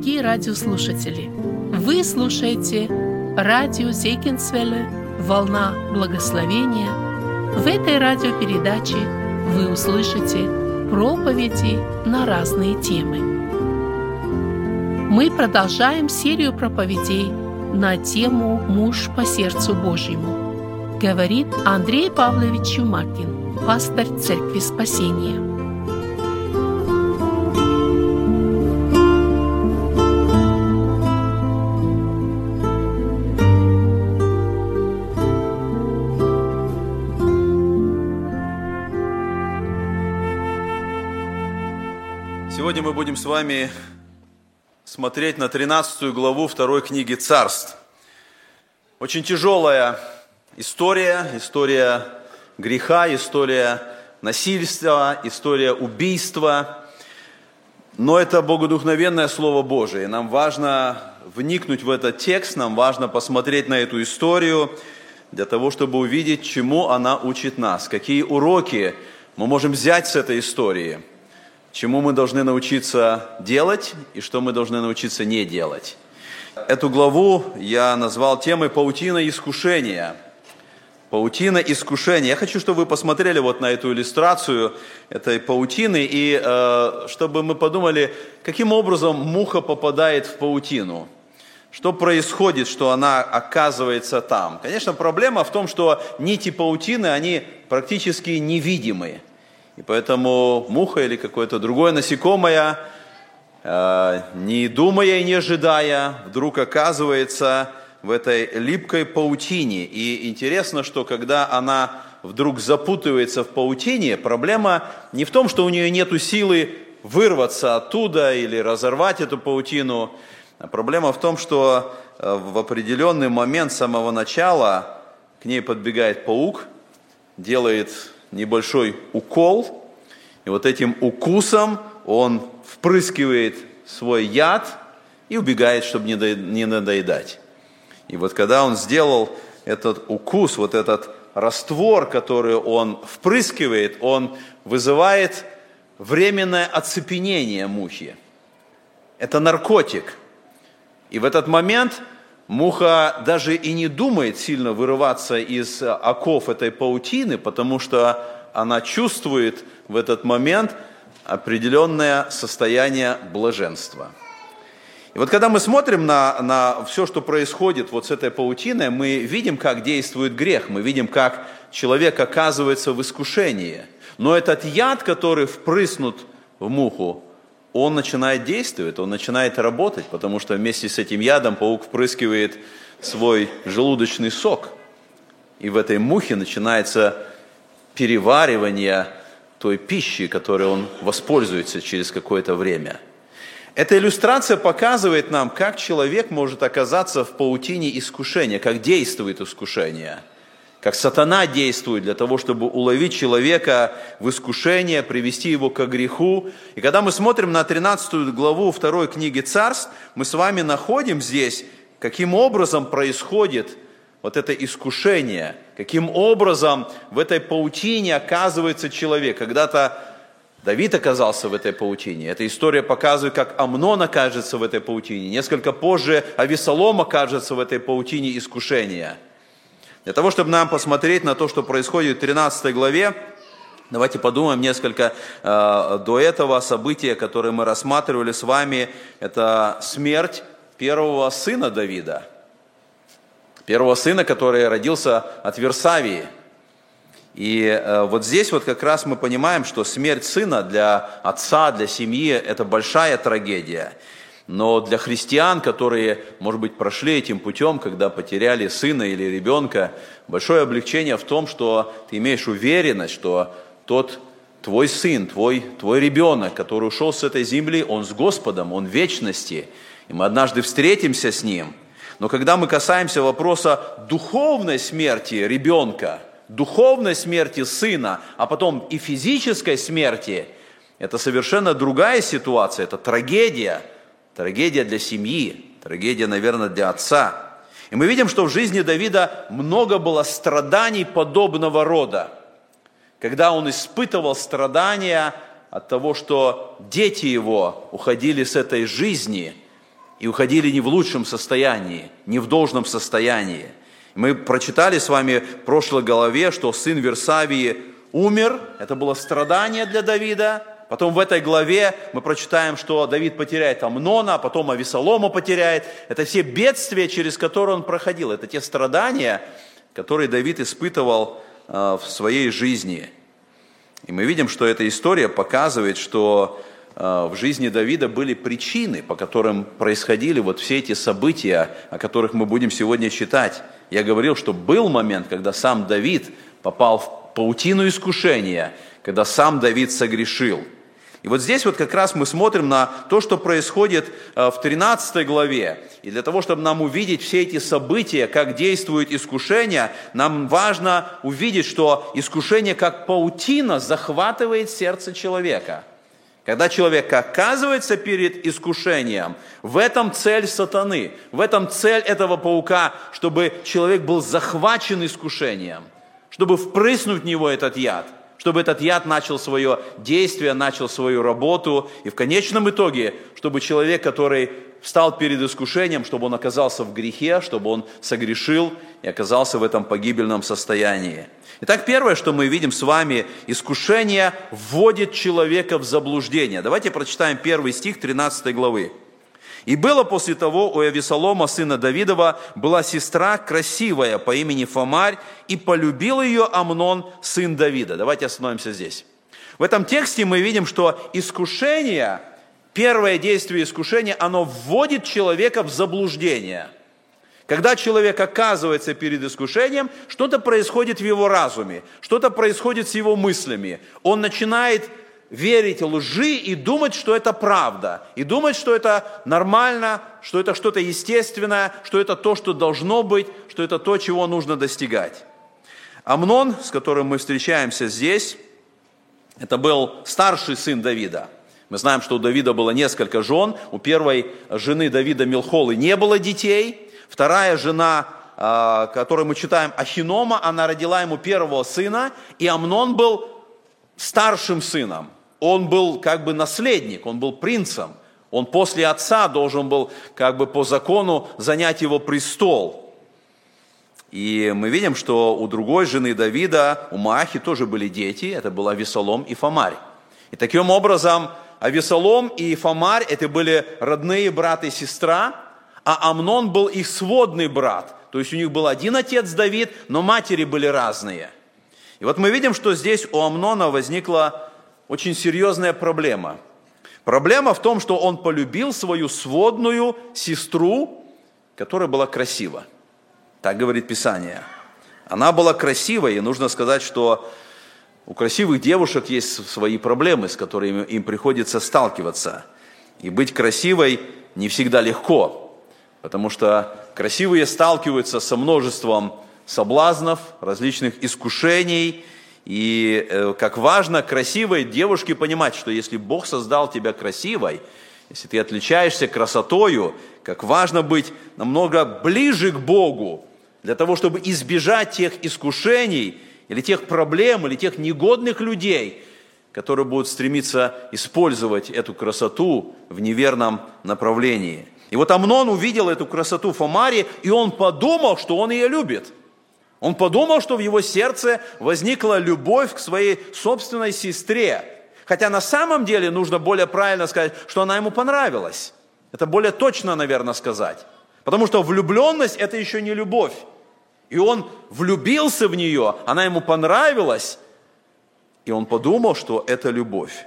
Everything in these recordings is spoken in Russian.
дорогие радиослушатели! Вы слушаете радио Зейкинсвелле «Волна благословения». В этой радиопередаче вы услышите проповеди на разные темы. Мы продолжаем серию проповедей на тему «Муж по сердцу Божьему», говорит Андрей Павлович Чумакин, пастор Церкви Спасения. Мы будем с вами смотреть на 13 главу второй книги Царств. Очень тяжелая история, история греха, история насильства, история убийства. Но это богодухновенное Слово Божие. Нам важно вникнуть в этот текст, нам важно посмотреть на эту историю для того, чтобы увидеть, чему она учит нас, какие уроки мы можем взять с этой истории – чему мы должны научиться делать и что мы должны научиться не делать. Эту главу я назвал темой «Паутина искушения». Паутина искушения. Я хочу, чтобы вы посмотрели вот на эту иллюстрацию этой паутины, и э, чтобы мы подумали, каким образом муха попадает в паутину. Что происходит, что она оказывается там? Конечно, проблема в том, что нити паутины, они практически невидимые. И поэтому муха или какое-то другое насекомое, э, не думая и не ожидая, вдруг оказывается в этой липкой паутине. И интересно, что когда она вдруг запутывается в паутине, проблема не в том, что у нее нет силы вырваться оттуда или разорвать эту паутину, а проблема в том, что э, в определенный момент с самого начала к ней подбегает паук, делает небольшой укол, и вот этим укусом он впрыскивает свой яд и убегает, чтобы не надоедать. И вот когда он сделал этот укус, вот этот раствор, который он впрыскивает, он вызывает временное оцепенение мухи. Это наркотик. И в этот момент Муха даже и не думает сильно вырываться из оков этой паутины, потому что она чувствует в этот момент определенное состояние блаженства. И вот когда мы смотрим на, на все, что происходит вот с этой паутиной, мы видим, как действует грех, мы видим, как человек оказывается в искушении. Но этот яд, который впрыснут в муху, он начинает действовать, он начинает работать, потому что вместе с этим ядом паук впрыскивает свой желудочный сок. И в этой мухе начинается переваривание той пищи, которой он воспользуется через какое-то время. Эта иллюстрация показывает нам, как человек может оказаться в паутине искушения, как действует искушение – как сатана действует для того, чтобы уловить человека в искушение, привести его к греху. И когда мы смотрим на 13 главу второй книги Царств, мы с вами находим здесь, каким образом происходит вот это искушение, каким образом в этой паутине оказывается человек. Когда-то Давид оказался в этой паутине. Эта история показывает, как Амнон окажется в этой паутине. Несколько позже Авесолом окажется в этой паутине искушения – для того, чтобы нам посмотреть на то, что происходит в 13 главе, давайте подумаем несколько э, до этого события, которые мы рассматривали с вами. Это смерть первого сына Давида. Первого сына, который родился от Версавии. И э, вот здесь вот как раз мы понимаем, что смерть сына для отца, для семьи – это большая трагедия. Но для христиан, которые, может быть, прошли этим путем, когда потеряли сына или ребенка, большое облегчение в том, что ты имеешь уверенность, что тот твой сын, твой, твой ребенок, который ушел с этой земли, он с Господом, он в вечности, и мы однажды встретимся с ним. Но когда мы касаемся вопроса духовной смерти ребенка, духовной смерти сына, а потом и физической смерти, это совершенно другая ситуация, это трагедия – Трагедия для семьи, трагедия, наверное, для отца. И мы видим, что в жизни Давида много было страданий подобного рода. Когда он испытывал страдания от того, что дети его уходили с этой жизни и уходили не в лучшем состоянии, не в должном состоянии. Мы прочитали с вами в прошлой главе, что сын Версавии умер, это было страдание для Давида. Потом в этой главе мы прочитаем, что Давид потеряет Амнона, а потом Авесолома потеряет. Это все бедствия, через которые он проходил. Это те страдания, которые Давид испытывал э, в своей жизни. И мы видим, что эта история показывает, что э, в жизни Давида были причины, по которым происходили вот все эти события, о которых мы будем сегодня читать. Я говорил, что был момент, когда сам Давид попал в паутину искушения, когда сам Давид согрешил. И вот здесь вот как раз мы смотрим на то, что происходит э, в 13 главе. И для того, чтобы нам увидеть все эти события, как действует искушение, нам важно увидеть, что искушение как паутина захватывает сердце человека. Когда человек оказывается перед искушением, в этом цель сатаны, в этом цель этого паука, чтобы человек был захвачен искушением, чтобы впрыснуть в него этот яд – чтобы этот яд начал свое действие, начал свою работу, и в конечном итоге, чтобы человек, который встал перед искушением, чтобы он оказался в грехе, чтобы он согрешил и оказался в этом погибельном состоянии. Итак, первое, что мы видим с вами, искушение вводит человека в заблуждение. Давайте прочитаем первый стих 13 главы. И было после того у Авесолома, сына Давидова, была сестра красивая по имени Фомарь, и полюбил ее Амнон, сын Давида. Давайте остановимся здесь. В этом тексте мы видим, что искушение, первое действие искушения, оно вводит человека в заблуждение. Когда человек оказывается перед искушением, что-то происходит в его разуме, что-то происходит с его мыслями. Он начинает верить лжи и думать, что это правда, и думать, что это нормально, что это что-то естественное, что это то, что должно быть, что это то, чего нужно достигать. Амнон, с которым мы встречаемся здесь, это был старший сын Давида. Мы знаем, что у Давида было несколько жен. У первой жены Давида Милхолы не было детей. Вторая жена, а, которую мы читаем, Ахинома, она родила ему первого сына, и Амнон был старшим сыном он был как бы наследник, он был принцем. Он после отца должен был как бы по закону занять его престол. И мы видим, что у другой жены Давида, у Маахи тоже были дети, это был Авесолом и Фомарь. И таким образом Авесолом и Фомарь это были родные брат и сестра, а Амнон был их сводный брат. То есть у них был один отец Давид, но матери были разные. И вот мы видим, что здесь у Амнона возникла очень серьезная проблема. Проблема в том, что он полюбил свою сводную сестру, которая была красива. Так говорит Писание. Она была красивой, и нужно сказать, что у красивых девушек есть свои проблемы, с которыми им приходится сталкиваться. И быть красивой не всегда легко, потому что красивые сталкиваются со множеством соблазнов, различных искушений – и э, как важно красивой девушке понимать, что если Бог создал тебя красивой, если ты отличаешься красотою, как важно быть намного ближе к Богу, для того, чтобы избежать тех искушений, или тех проблем, или тех негодных людей, которые будут стремиться использовать эту красоту в неверном направлении. И вот Амнон увидел эту красоту Фомари, и он подумал, что он ее любит – он подумал, что в его сердце возникла любовь к своей собственной сестре. Хотя на самом деле нужно более правильно сказать, что она ему понравилась. Это более точно, наверное, сказать. Потому что влюбленность – это еще не любовь. И он влюбился в нее, она ему понравилась, и он подумал, что это любовь.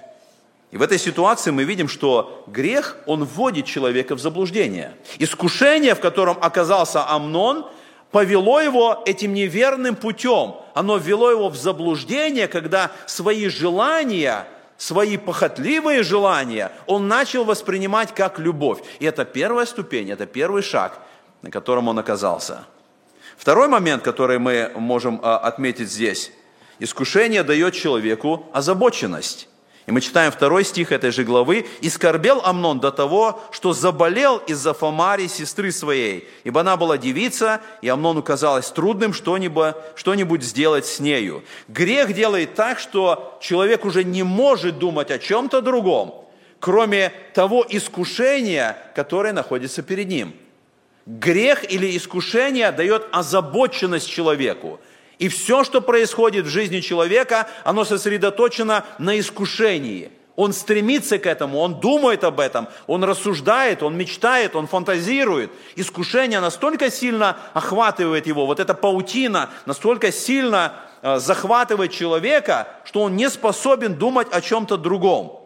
И в этой ситуации мы видим, что грех, он вводит человека в заблуждение. Искушение, в котором оказался Амнон – повело его этим неверным путем. Оно ввело его в заблуждение, когда свои желания, свои похотливые желания он начал воспринимать как любовь. И это первая ступень, это первый шаг, на котором он оказался. Второй момент, который мы можем а, отметить здесь. Искушение дает человеку озабоченность. И мы читаем второй стих этой же главы. «И скорбел Амнон до того, что заболел из-за Фомари, сестры своей, ибо она была девица, и Амнону казалось трудным что-нибудь, что-нибудь сделать с нею». Грех делает так, что человек уже не может думать о чем-то другом, кроме того искушения, которое находится перед ним. Грех или искушение дает озабоченность человеку – и все, что происходит в жизни человека, оно сосредоточено на искушении. Он стремится к этому, он думает об этом, он рассуждает, он мечтает, он фантазирует. Искушение настолько сильно охватывает его, вот эта паутина настолько сильно э, захватывает человека, что он не способен думать о чем-то другом.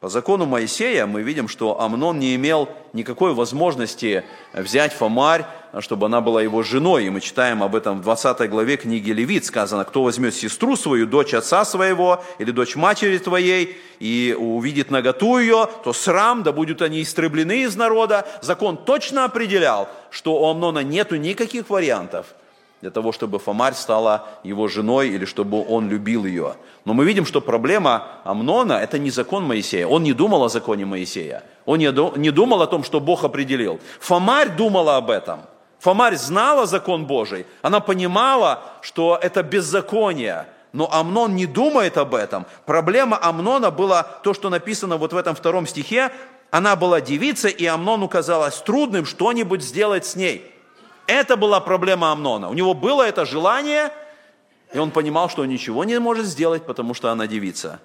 По закону Моисея мы видим, что Амнон не имел никакой возможности взять Фомарь, чтобы она была его женой. И мы читаем об этом в 20 главе книги Левит. Сказано, кто возьмет сестру свою, дочь отца своего или дочь матери твоей, и увидит наготу ее, то срам, да будут они истреблены из народа. Закон точно определял, что у Амнона нету никаких вариантов – для того, чтобы Фомарь стала его женой или чтобы он любил ее. Но мы видим, что проблема Амнона – это не закон Моисея. Он не думал о законе Моисея. Он не думал о том, что Бог определил. Фомарь думала об этом. Фомарь знала закон Божий. Она понимала, что это беззаконие. Но Амнон не думает об этом. Проблема Амнона была то, что написано вот в этом втором стихе. Она была девица, и Амнону казалось трудным что-нибудь сделать с ней. Это была проблема Амнона. У него было это желание, и он понимал, что он ничего не может сделать, потому что она девица.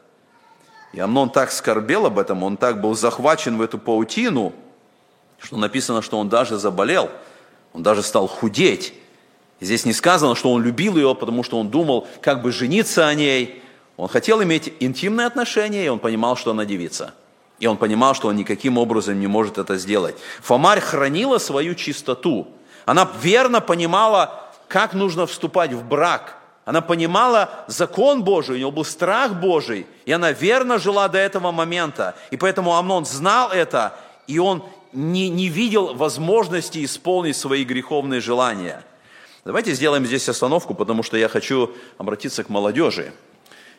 И Амнон так скорбел об этом, он так был захвачен в эту паутину, что написано, что он даже заболел, он даже стал худеть. И здесь не сказано, что он любил ее, потому что он думал, как бы жениться о ней. Он хотел иметь интимные отношения, и он понимал, что она девица. И он понимал, что он никаким образом не может это сделать. Фомарь хранила свою чистоту. Она верно понимала, как нужно вступать в брак. Она понимала закон Божий, у нее был страх Божий, и она верно жила до этого момента. И поэтому Амнон знал это, и он не, не видел возможности исполнить свои греховные желания. Давайте сделаем здесь остановку, потому что я хочу обратиться к молодежи.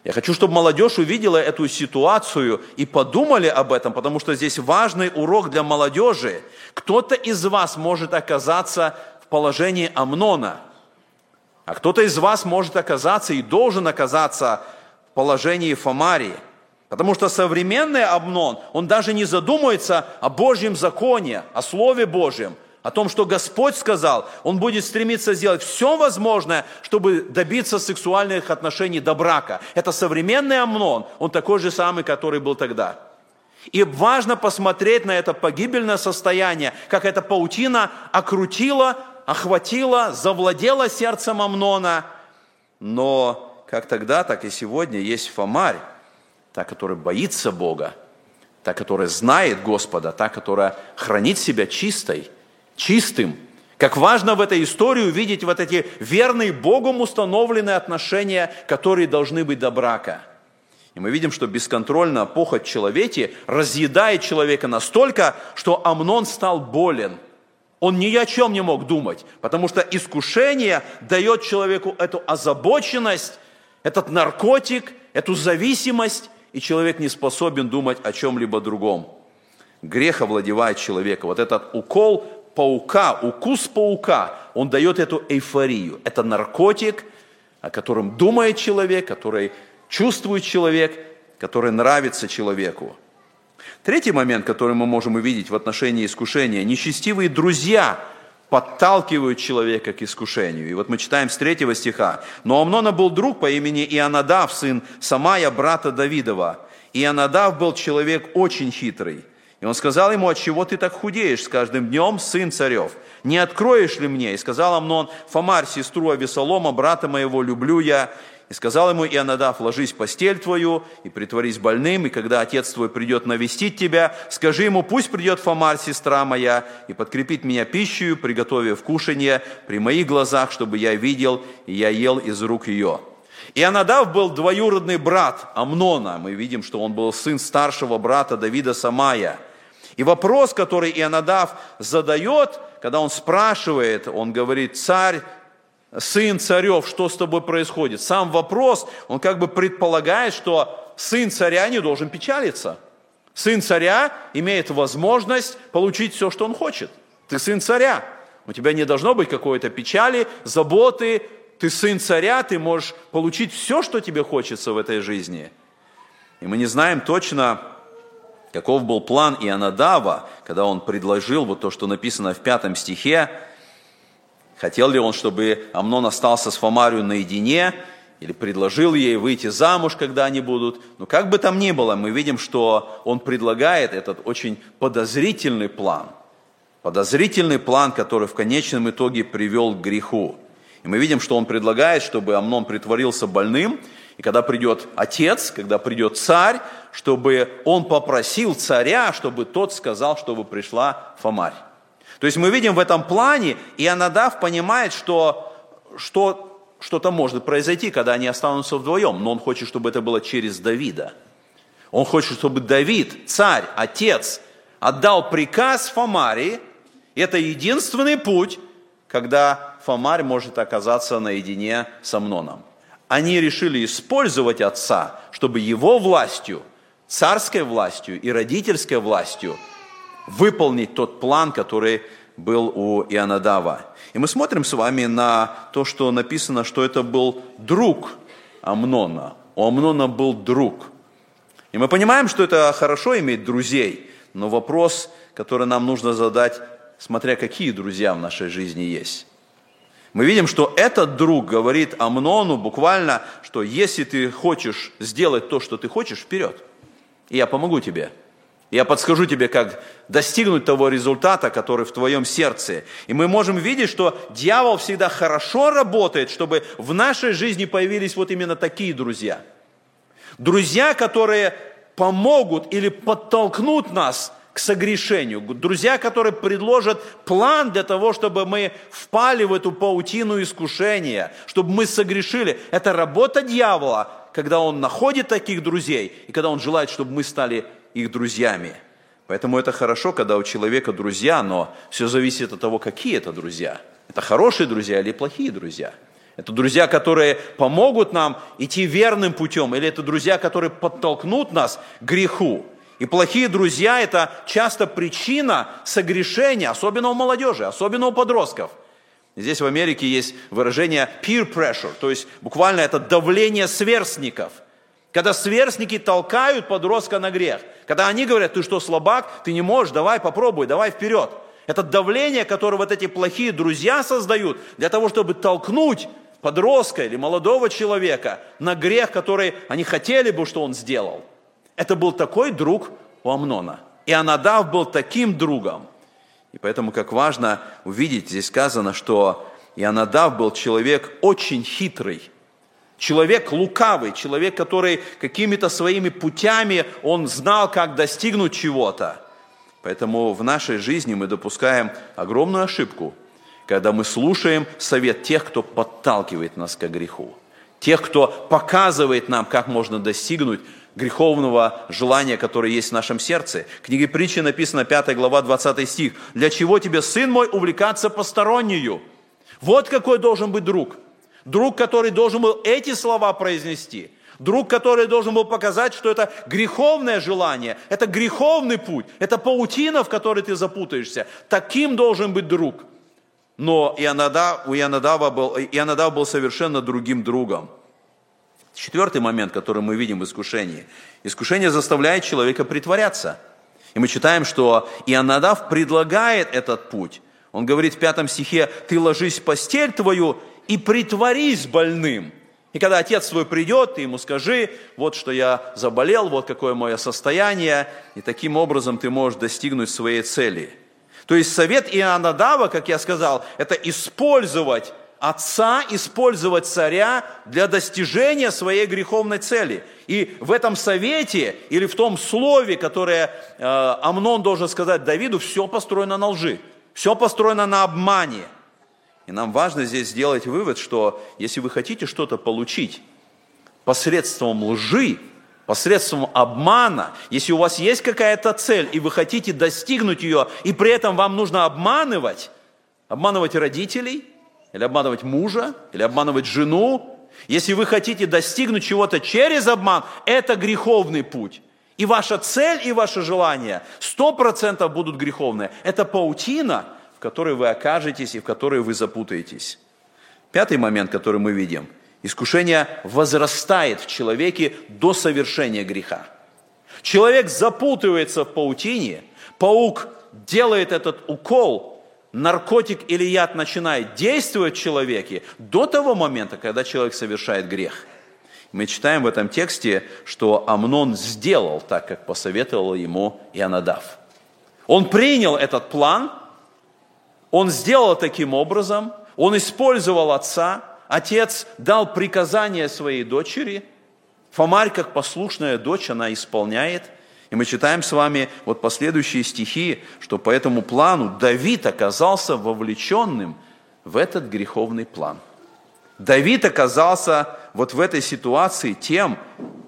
Я хочу, чтобы молодежь увидела эту ситуацию и подумали об этом, потому что здесь важный урок для молодежи. Кто-то из вас может оказаться в положении Амнона, а кто-то из вас может оказаться и должен оказаться в положении Фомарии. Потому что современный Амнон, он даже не задумывается о Божьем законе, о Слове Божьем – о том, что Господь сказал, он будет стремиться сделать все возможное, чтобы добиться сексуальных отношений до брака. Это современный Амнон, он такой же самый, который был тогда. И важно посмотреть на это погибельное состояние, как эта паутина окрутила, охватила, завладела сердцем Амнона. Но как тогда, так и сегодня есть Фомарь, та, которая боится Бога, та, которая знает Господа, та, которая хранит себя чистой – чистым. Как важно в этой истории увидеть вот эти верные Богом установленные отношения, которые должны быть до брака. И мы видим, что бесконтрольная похоть человеке разъедает человека настолько, что Амнон стал болен. Он ни о чем не мог думать, потому что искушение дает человеку эту озабоченность, этот наркотик, эту зависимость, и человек не способен думать о чем-либо другом. Грех овладевает человека. Вот этот укол паука, укус паука, он дает эту эйфорию. Это наркотик, о котором думает человек, который чувствует человек, который нравится человеку. Третий момент, который мы можем увидеть в отношении искушения. Нечестивые друзья подталкивают человека к искушению. И вот мы читаем с третьего стиха. «Но Амнона был друг по имени Ионадав, сын Самая, брата Давидова. Ионадав был человек очень хитрый – и он сказал ему, от чего ты так худеешь с каждым днем, сын царев? Не откроешь ли мне? И сказал Амнон, Фомарь, сестру Авесолома, брата моего, люблю я. И сказал ему Ионадав, ложись в постель твою и притворись больным, и когда отец твой придет навестить тебя, скажи ему, пусть придет Фомарь, сестра моя, и подкрепит меня пищей, приготовив кушанье при моих глазах, чтобы я видел, и я ел из рук ее. И Анадав был двоюродный брат Амнона. Мы видим, что он был сын старшего брата Давида Самая. И вопрос, который Ионадав задает, когда он спрашивает, он говорит, царь, сын царев, что с тобой происходит? Сам вопрос, он как бы предполагает, что сын царя не должен печалиться. Сын царя имеет возможность получить все, что он хочет. Ты сын царя. У тебя не должно быть какой-то печали, заботы. Ты сын царя, ты можешь получить все, что тебе хочется в этой жизни. И мы не знаем точно, каков был план Ионадава, когда он предложил вот то, что написано в пятом стихе, Хотел ли он, чтобы Амнон остался с Фомарию наедине, или предложил ей выйти замуж, когда они будут. Но как бы там ни было, мы видим, что он предлагает этот очень подозрительный план. Подозрительный план, который в конечном итоге привел к греху. И мы видим, что он предлагает, чтобы Амнон притворился больным, и когда придет отец, когда придет царь, чтобы он попросил царя, чтобы тот сказал, чтобы пришла Фомарь. То есть мы видим в этом плане, и Анадав понимает, что, что что-то может произойти, когда они останутся вдвоем, но он хочет, чтобы это было через Давида. Он хочет, чтобы Давид, царь, отец, отдал приказ Фомарии. Это единственный путь, когда Фомарь может оказаться наедине с Амноном. Они решили использовать отца, чтобы его властью, царской властью и родительской властью – выполнить тот план, который был у Ионадава. И мы смотрим с вами на то, что написано, что это был друг Амнона. У Амнона был друг. И мы понимаем, что это хорошо иметь друзей, но вопрос, который нам нужно задать, смотря какие друзья в нашей жизни есть. Мы видим, что этот друг говорит Амнону буквально, что если ты хочешь сделать то, что ты хочешь, вперед. И я помогу тебе. Я подскажу тебе, как достигнуть того результата, который в твоем сердце. И мы можем видеть, что дьявол всегда хорошо работает, чтобы в нашей жизни появились вот именно такие друзья. Друзья, которые помогут или подтолкнут нас к согрешению. Друзья, которые предложат план для того, чтобы мы впали в эту паутину искушения, чтобы мы согрешили. Это работа дьявола, когда он находит таких друзей, и когда он желает, чтобы мы стали их друзьями. Поэтому это хорошо, когда у человека друзья, но все зависит от того, какие это друзья. Это хорошие друзья или плохие друзья. Это друзья, которые помогут нам идти верным путем, или это друзья, которые подтолкнут нас к греху. И плохие друзья – это часто причина согрешения, особенно у молодежи, особенно у подростков. Здесь в Америке есть выражение peer pressure, то есть буквально это давление сверстников – когда сверстники толкают подростка на грех. Когда они говорят, ты что, слабак, ты не можешь, давай попробуй, давай вперед. Это давление, которое вот эти плохие друзья создают для того, чтобы толкнуть подростка или молодого человека на грех, который они хотели бы, что он сделал. Это был такой друг у Амнона. И Анадав был таким другом. И поэтому как важно увидеть, здесь сказано, что Ионадав был человек очень хитрый – Человек лукавый, человек, который какими-то своими путями, он знал, как достигнуть чего-то. Поэтому в нашей жизни мы допускаем огромную ошибку, когда мы слушаем совет тех, кто подталкивает нас к греху. Тех, кто показывает нам, как можно достигнуть греховного желания, которое есть в нашем сердце. В книге притчи написано 5 глава 20 стих. «Для чего тебе, сын мой, увлекаться постороннюю?» Вот какой должен быть друг – Друг, который должен был эти слова произнести. Друг, который должен был показать, что это греховное желание, это греховный путь, это паутина, в которой ты запутаешься. Таким должен быть друг. Но Ионадав, у был, был совершенно другим другом. Четвертый момент, который мы видим в искушении. Искушение заставляет человека притворяться. И мы читаем, что Ионадав предлагает этот путь. Он говорит в пятом стихе, ты ложись в постель твою и притворись больным. И когда отец твой придет, ты ему скажи, вот что я заболел, вот какое мое состояние, и таким образом ты можешь достигнуть своей цели. То есть совет Иоаннадава, как я сказал, это использовать отца, использовать царя для достижения своей греховной цели. И в этом совете или в том слове, которое э, Амнон должен сказать Давиду, все построено на лжи, все построено на обмане – и нам важно здесь сделать вывод, что если вы хотите что-то получить посредством лжи, посредством обмана, если у вас есть какая-то цель, и вы хотите достигнуть ее, и при этом вам нужно обманывать, обманывать родителей, или обманывать мужа, или обманывать жену. Если вы хотите достигнуть чего-то через обман, это греховный путь. И ваша цель, и ваше желание сто процентов будут греховные. Это паутина, в которой вы окажетесь и в которой вы запутаетесь. Пятый момент, который мы видим. Искушение возрастает в человеке до совершения греха. Человек запутывается в паутине, паук делает этот укол, наркотик или яд начинает действовать в человеке до того момента, когда человек совершает грех. Мы читаем в этом тексте, что Амнон сделал так, как посоветовал ему Ионадав. Он принял этот план, он сделал таким образом, он использовал отца, отец дал приказание своей дочери, Фомарь, как послушная дочь, она исполняет – мы читаем с вами вот последующие стихи, что по этому плану Давид оказался вовлеченным в этот греховный план. Давид оказался вот в этой ситуации тем,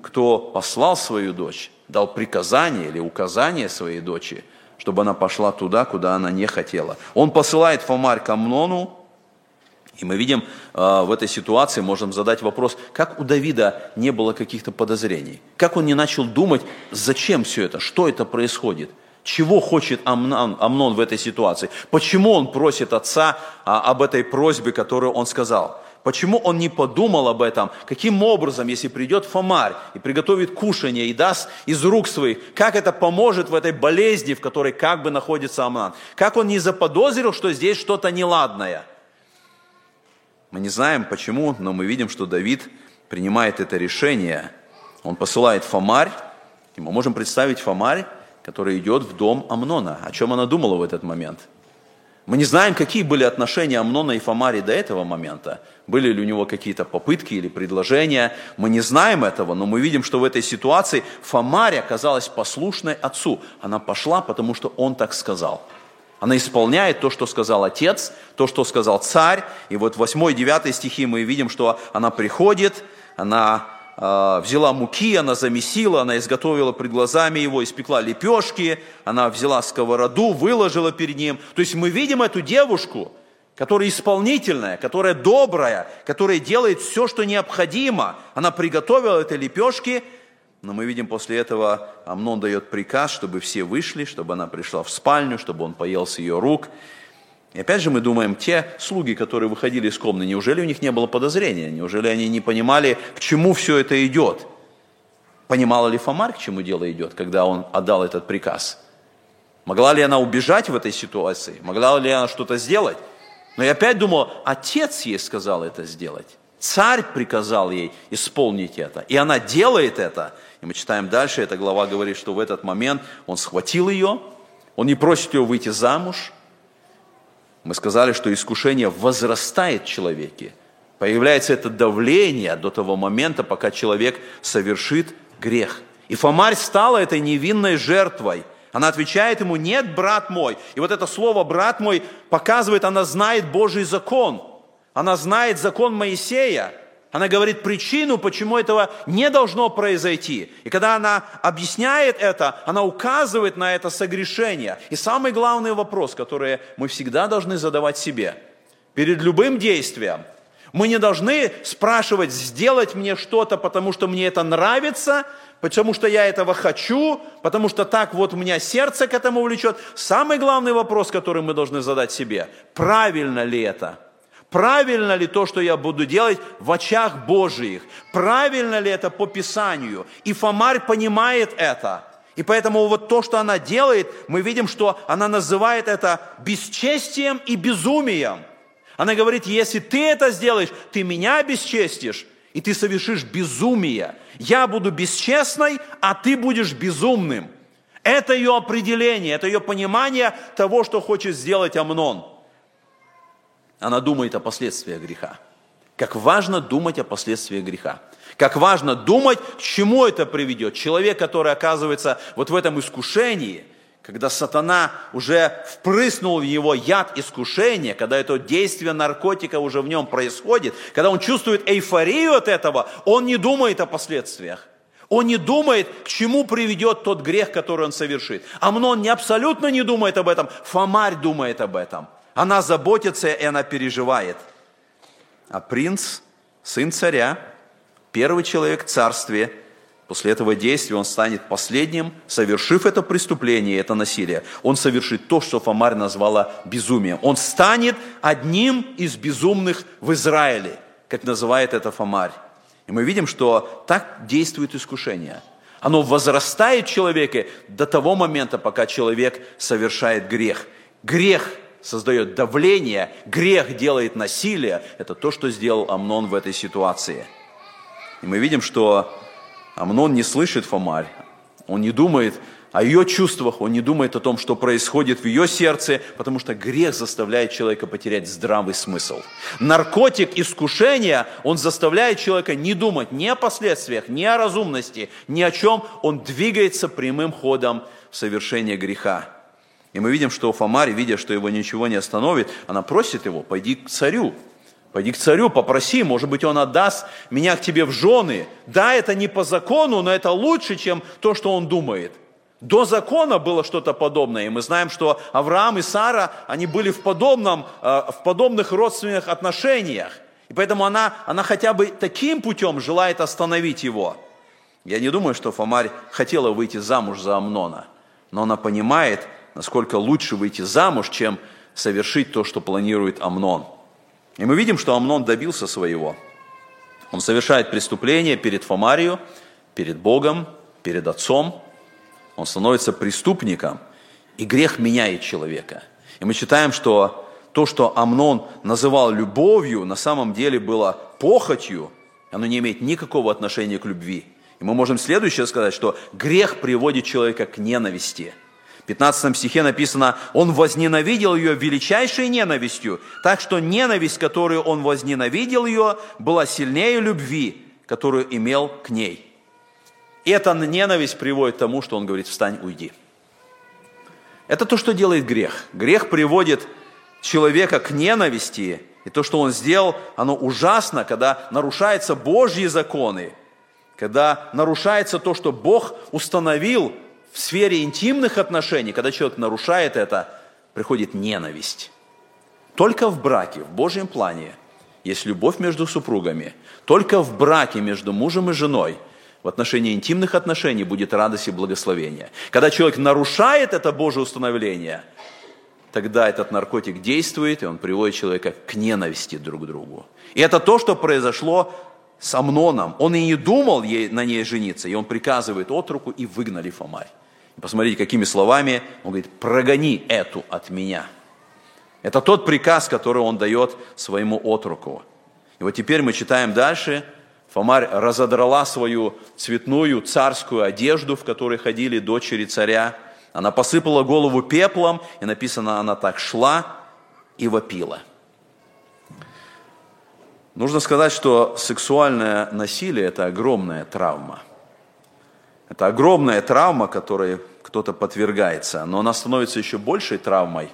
кто послал свою дочь, дал приказание или указание своей дочери, чтобы она пошла туда, куда она не хотела. Он посылает Фомарь к Амнону, и мы видим э, в этой ситуации, можем задать вопрос, как у Давида не было каких-то подозрений? Как он не начал думать, зачем все это, что это происходит? Чего хочет Амнон, Амнон в этой ситуации? Почему он просит отца а, об этой просьбе, которую он сказал? Почему он не подумал об этом? Каким образом, если придет Фомарь и приготовит кушание и даст из рук своих, как это поможет в этой болезни, в которой как бы находится Амнон? Как он не заподозрил, что здесь что-то неладное – мы не знаем почему, но мы видим, что Давид принимает это решение. Он посылает Фомарь, и мы можем представить Фомарь, который идет в дом Амнона. О чем она думала в этот момент? Мы не знаем, какие были отношения Амнона и Фомари до этого момента. Были ли у него какие-то попытки или предложения. Мы не знаем этого, но мы видим, что в этой ситуации Фомарь оказалась послушной отцу. Она пошла, потому что он так сказал – она исполняет то, что сказал отец, то, что сказал царь. И вот в 8 и 9 стихи мы видим, что она приходит, она э, взяла муки, она замесила, она изготовила пред глазами его, испекла лепешки, она взяла сковороду, выложила перед ним. То есть мы видим эту девушку, которая исполнительная, которая добрая, которая делает все, что необходимо. Она приготовила эти лепешки – но мы видим после этого, Амнон дает приказ, чтобы все вышли, чтобы она пришла в спальню, чтобы он поел с ее рук. И опять же мы думаем, те слуги, которые выходили из комнаты, неужели у них не было подозрения? Неужели они не понимали, к чему все это идет? Понимала ли Фомарь, к чему дело идет, когда он отдал этот приказ? Могла ли она убежать в этой ситуации? Могла ли она что-то сделать? Но я опять думал, отец ей сказал это сделать. Царь приказал ей исполнить это. И она делает это – и мы читаем дальше, эта глава говорит, что в этот момент он схватил ее, он не просит ее выйти замуж. Мы сказали, что искушение возрастает в человеке. Появляется это давление до того момента, пока человек совершит грех. И Фомарь стала этой невинной жертвой. Она отвечает ему, нет, брат мой. И вот это слово «брат мой» показывает, она знает Божий закон. Она знает закон Моисея. Она говорит причину, почему этого не должно произойти. И когда она объясняет это, она указывает на это согрешение. И самый главный вопрос, который мы всегда должны задавать себе, перед любым действием, мы не должны спрашивать, сделать мне что-то, потому что мне это нравится, потому что я этого хочу, потому что так вот у меня сердце к этому влечет. Самый главный вопрос, который мы должны задать себе, правильно ли это – Правильно ли то, что я буду делать в очах Божиих? Правильно ли это по Писанию? И Фомарь понимает это. И поэтому вот то, что она делает, мы видим, что она называет это бесчестием и безумием. Она говорит, если ты это сделаешь, ты меня бесчестишь, и ты совершишь безумие. Я буду бесчестной, а ты будешь безумным. Это ее определение, это ее понимание того, что хочет сделать Амнон она думает о последствиях греха. Как важно думать о последствиях греха. Как важно думать, к чему это приведет. Человек, который оказывается вот в этом искушении, когда сатана уже впрыснул в его яд искушения, когда это действие наркотика уже в нем происходит, когда он чувствует эйфорию от этого, он не думает о последствиях. Он не думает, к чему приведет тот грех, который он совершит. Амнон не абсолютно не думает об этом, Фомарь думает об этом. Она заботится, и она переживает. а принц, сын царя, первый человек в царстве. После этого действия он станет последним, совершив это преступление, это насилие. Он совершит то, что Фомарь назвала безумием. Он станет одним из безумных в Израиле, как называет это Фомарь. И мы видим, что так действует искушение. Оно возрастает в человеке до того момента, пока человек совершает грех. Грех создает давление, грех делает насилие. Это то, что сделал Амнон в этой ситуации. И мы видим, что Амнон не слышит Фомарь. Он не думает о ее чувствах, он не думает о том, что происходит в ее сердце, потому что грех заставляет человека потерять здравый смысл. Наркотик искушения, он заставляет человека не думать ни о последствиях, ни о разумности, ни о чем. Он двигается прямым ходом в совершение греха. И мы видим, что Фомарь, видя, что его ничего не остановит, она просит его, пойди к царю, Пойди к царю, попроси, может быть, он отдаст меня к тебе в жены. Да, это не по закону, но это лучше, чем то, что он думает. До закона было что-то подобное, и мы знаем, что Авраам и Сара, они были в, подобном, э, в подобных родственных отношениях. И поэтому она, она хотя бы таким путем желает остановить его. Я не думаю, что Фомарь хотела выйти замуж за Амнона, но она понимает, насколько лучше выйти замуж, чем совершить то, что планирует Амнон. И мы видим, что Амнон добился своего. Он совершает преступление перед Фомарию, перед Богом, перед Отцом. Он становится преступником, и грех меняет человека. И мы читаем, что то, что Амнон называл любовью, на самом деле было похотью, оно не имеет никакого отношения к любви. И мы можем следующее сказать, что грех приводит человека к ненависти – 15 стихе написано, он возненавидел ее величайшей ненавистью, так что ненависть, которую он возненавидел ее, была сильнее любви, которую имел к ней. И эта ненависть приводит к тому, что он говорит, встань, уйди. Это то, что делает грех. Грех приводит человека к ненависти, и то, что он сделал, оно ужасно, когда нарушаются Божьи законы, когда нарушается то, что Бог установил в сфере интимных отношений, когда человек нарушает это, приходит ненависть. Только в браке, в Божьем плане, есть любовь между супругами. Только в браке между мужем и женой в отношении интимных отношений будет радость и благословение. Когда человек нарушает это Божье установление, тогда этот наркотик действует, и он приводит человека к ненависти друг к другу. И это то, что произошло с Амноном. Он и не думал ей, на ней жениться, и он приказывает отруку, и выгнали Фомарь. Посмотрите, какими словами он говорит, прогони эту от меня. Это тот приказ, который он дает своему отруку. И вот теперь мы читаем дальше. Фомарь разодрала свою цветную царскую одежду, в которой ходили дочери царя. Она посыпала голову пеплом, и написано, она так шла и вопила. Нужно сказать, что сексуальное насилие – это огромная травма. Это огромная травма, которой кто-то подвергается, но она становится еще большей травмой,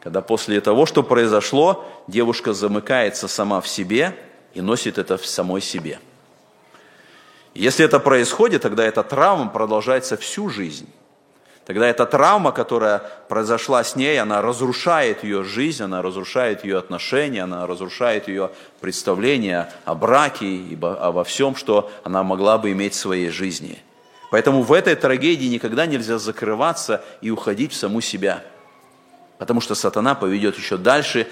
когда после того, что произошло, девушка замыкается сама в себе и носит это в самой себе. Если это происходит, тогда эта травма продолжается всю жизнь. Тогда эта травма, которая произошла с ней, она разрушает ее жизнь, она разрушает ее отношения, она разрушает ее представление о браке и обо всем, что она могла бы иметь в своей жизни. Поэтому в этой трагедии никогда нельзя закрываться и уходить в саму себя. Потому что сатана поведет еще дальше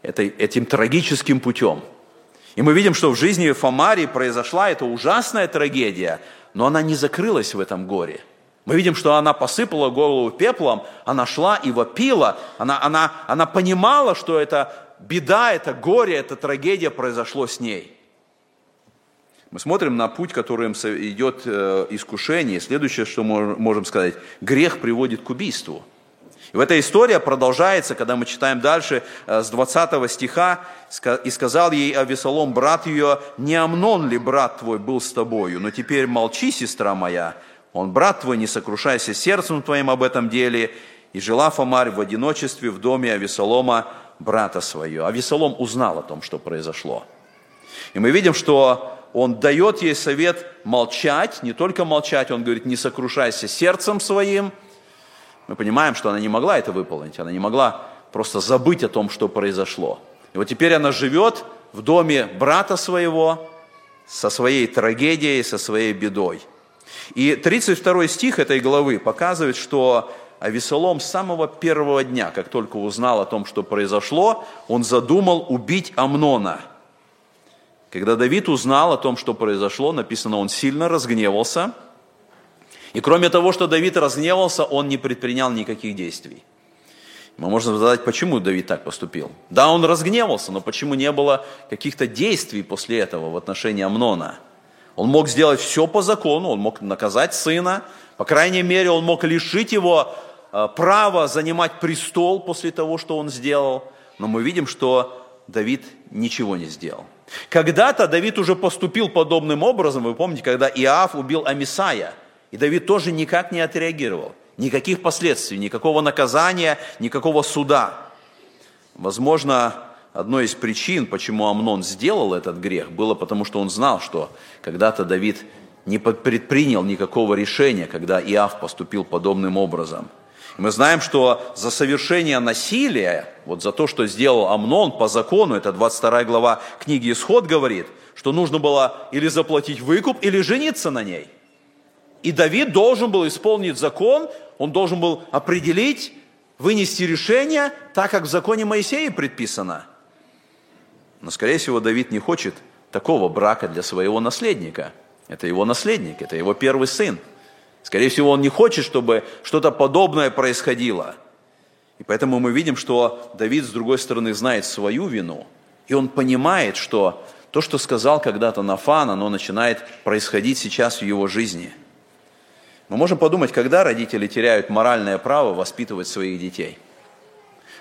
этой, этим трагическим путем. И мы видим, что в жизни Фомари произошла эта ужасная трагедия, но она не закрылась в этом горе – мы видим, что она посыпала голову пеплом, она шла и вопила, она, она, она понимала, что это беда, это горе, это трагедия произошло с ней. Мы смотрим на путь, которым идет э, искушение. Следующее, что мы можем сказать, грех приводит к убийству. И в этой история продолжается, когда мы читаем дальше э, с 20 стиха, «И сказал ей Авесолом, брат ее, не Амнон ли брат твой был с тобою? Но теперь молчи, сестра моя, он брат твой, не сокрушайся сердцем твоим об этом деле. И жила Фомарь в одиночестве в доме Авесолома, брата своего. Авесолом узнал о том, что произошло. И мы видим, что он дает ей совет молчать, не только молчать, он говорит, не сокрушайся сердцем своим. Мы понимаем, что она не могла это выполнить, она не могла просто забыть о том, что произошло. И вот теперь она живет в доме брата своего со своей трагедией, со своей бедой. И 32 стих этой главы показывает, что Авесолом с самого первого дня, как только узнал о том, что произошло, он задумал убить Амнона. Когда Давид узнал о том, что произошло, написано, он сильно разгневался. И кроме того, что Давид разгневался, он не предпринял никаких действий. Мы можем задать, почему Давид так поступил. Да, он разгневался, но почему не было каких-то действий после этого в отношении Амнона? Он мог сделать все по закону, он мог наказать сына, по крайней мере, он мог лишить его э, права занимать престол после того, что он сделал. Но мы видим, что Давид ничего не сделал. Когда-то Давид уже поступил подобным образом, вы помните, когда Иав убил Амисая, и Давид тоже никак не отреагировал. Никаких последствий, никакого наказания, никакого суда. Возможно, одной из причин, почему Амнон сделал этот грех, было потому, что он знал, что когда-то Давид не предпринял никакого решения, когда Иав поступил подобным образом. Мы знаем, что за совершение насилия, вот за то, что сделал Амнон по закону, это 22 глава книги Исход говорит, что нужно было или заплатить выкуп, или жениться на ней. И Давид должен был исполнить закон, он должен был определить, вынести решение, так как в законе Моисея предписано. Но, скорее всего, Давид не хочет такого брака для своего наследника. Это его наследник, это его первый сын. Скорее всего, он не хочет, чтобы что-то подобное происходило. И поэтому мы видим, что Давид, с другой стороны, знает свою вину, и он понимает, что то, что сказал когда-то Нафан, оно начинает происходить сейчас в его жизни – мы можем подумать, когда родители теряют моральное право воспитывать своих детей.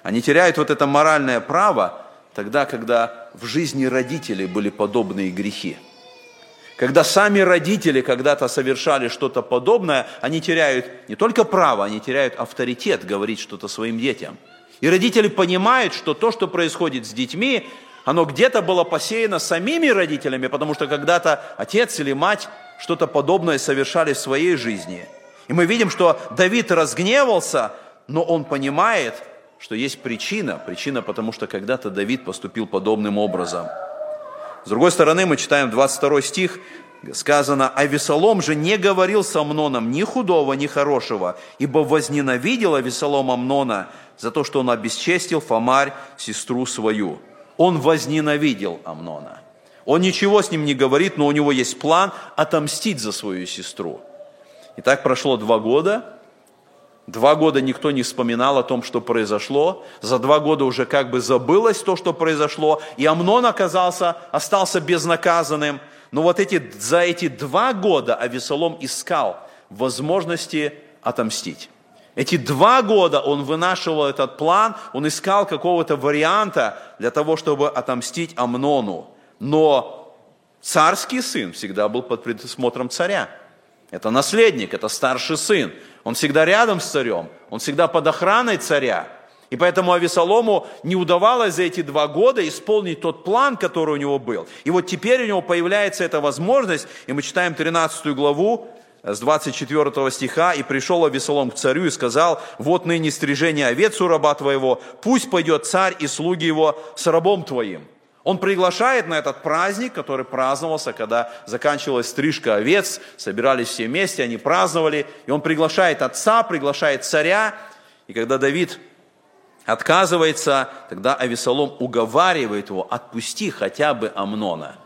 Они теряют вот это моральное право тогда, когда в жизни родителей были подобные грехи. Когда сами родители когда-то совершали что-то подобное, они теряют не только право, они теряют авторитет говорить что-то своим детям. И родители понимают, что то, что происходит с детьми, оно где-то было посеяно самими родителями, потому что когда-то отец или мать что-то подобное совершали в своей жизни. И мы видим, что Давид разгневался, но он понимает, что есть причина. Причина, потому что когда-то Давид поступил подобным образом. С другой стороны, мы читаем 22 стих, сказано, «А Весолом же не говорил с Амноном ни худого, ни хорошего, ибо возненавидел Авесолом Амнона за то, что он обесчестил Фомарь, сестру свою». Он возненавидел Амнона. Он ничего с ним не говорит, но у него есть план отомстить за свою сестру. И так прошло два года. Два года никто не вспоминал о том, что произошло. За два года уже как бы забылось то, что произошло. И Амнон оказался, остался безнаказанным. Но вот эти, за эти два года Авесолом искал возможности отомстить. Эти два года он вынашивал этот план, он искал какого-то варианта для того, чтобы отомстить Амнону. Но царский сын всегда был под присмотром царя. Это наследник, это старший сын. Он всегда рядом с царем, он всегда под охраной царя. И поэтому Авесолому не удавалось за эти два года исполнить тот план, который у него был. И вот теперь у него появляется эта возможность, и мы читаем 13 главу, с 24 стиха, «И пришел Авесолом к царю и сказал, вот ныне стрижение овец у раба твоего, пусть пойдет царь и слуги его с рабом твоим». Он приглашает на этот праздник, который праздновался, когда заканчивалась стрижка овец, собирались все вместе, они праздновали, и он приглашает отца, приглашает царя, и когда Давид отказывается, тогда Авесолом уговаривает его, отпусти хотя бы Амнона.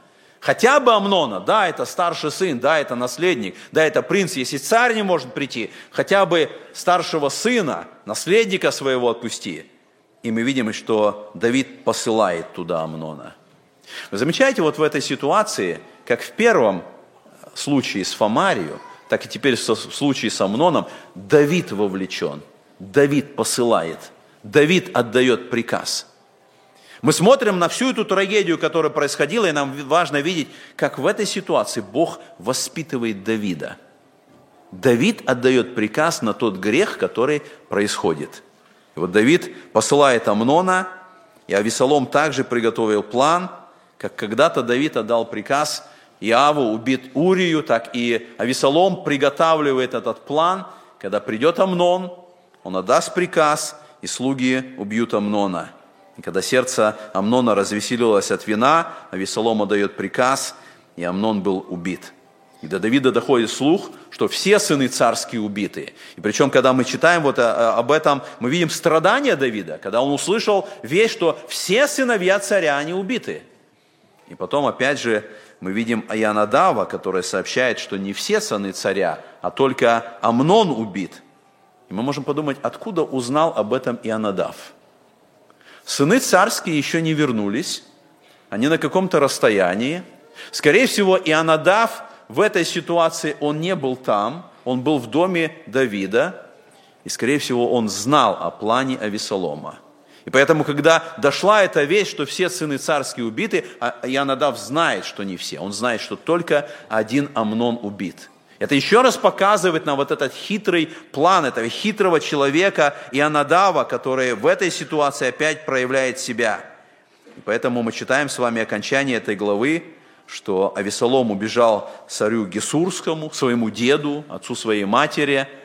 Хотя бы Амнона, да, это старший сын, да, это наследник, да, это принц, если царь не может прийти, хотя бы старшего сына, наследника своего отпусти. И мы видим, что Давид посылает туда Амнона. Вы замечаете вот в этой ситуации, как в первом случае с Фомарию, так и теперь в случае с Амноном, Давид вовлечен, Давид посылает, Давид отдает приказ. Мы смотрим на всю эту трагедию, которая происходила, и нам важно видеть, как в этой ситуации Бог воспитывает Давида. Давид отдает приказ на тот грех, который происходит – и вот Давид посылает Амнона, и Авесолом также приготовил план, как когда-то Давид отдал приказ Иаву убить Урию, так и Авесолом приготавливает этот план, когда придет Амнон, он отдаст приказ, и слуги убьют Амнона. И когда сердце Амнона развеселилось от вина, Авесолома дает приказ, и Амнон был убит. И до Давида доходит слух, что все сыны царские убиты. И причем, когда мы читаем вот э, об этом, мы видим страдания Давида, когда он услышал вещь, что все сыновья царя, они убиты. И потом, опять же, мы видим Аянадава, который сообщает, что не все сыны царя, а только Амнон убит. И мы можем подумать, откуда узнал об этом Ионадав? Сыны царские еще не вернулись, они на каком-то расстоянии. Скорее всего, Ионадав в этой ситуации, он не был там, он был в доме Давида, и, скорее всего, он знал о плане Авесолома – и поэтому, когда дошла эта вещь, что все сыны царские убиты, а Янадав знает, что не все. Он знает, что только один Амнон убит. Это еще раз показывает нам вот этот хитрый план этого хитрого человека Ионадава, который в этой ситуации опять проявляет себя. И поэтому мы читаем с вами окончание этой главы, что Авесолом убежал царю Гесурскому, своему деду, отцу своей матери –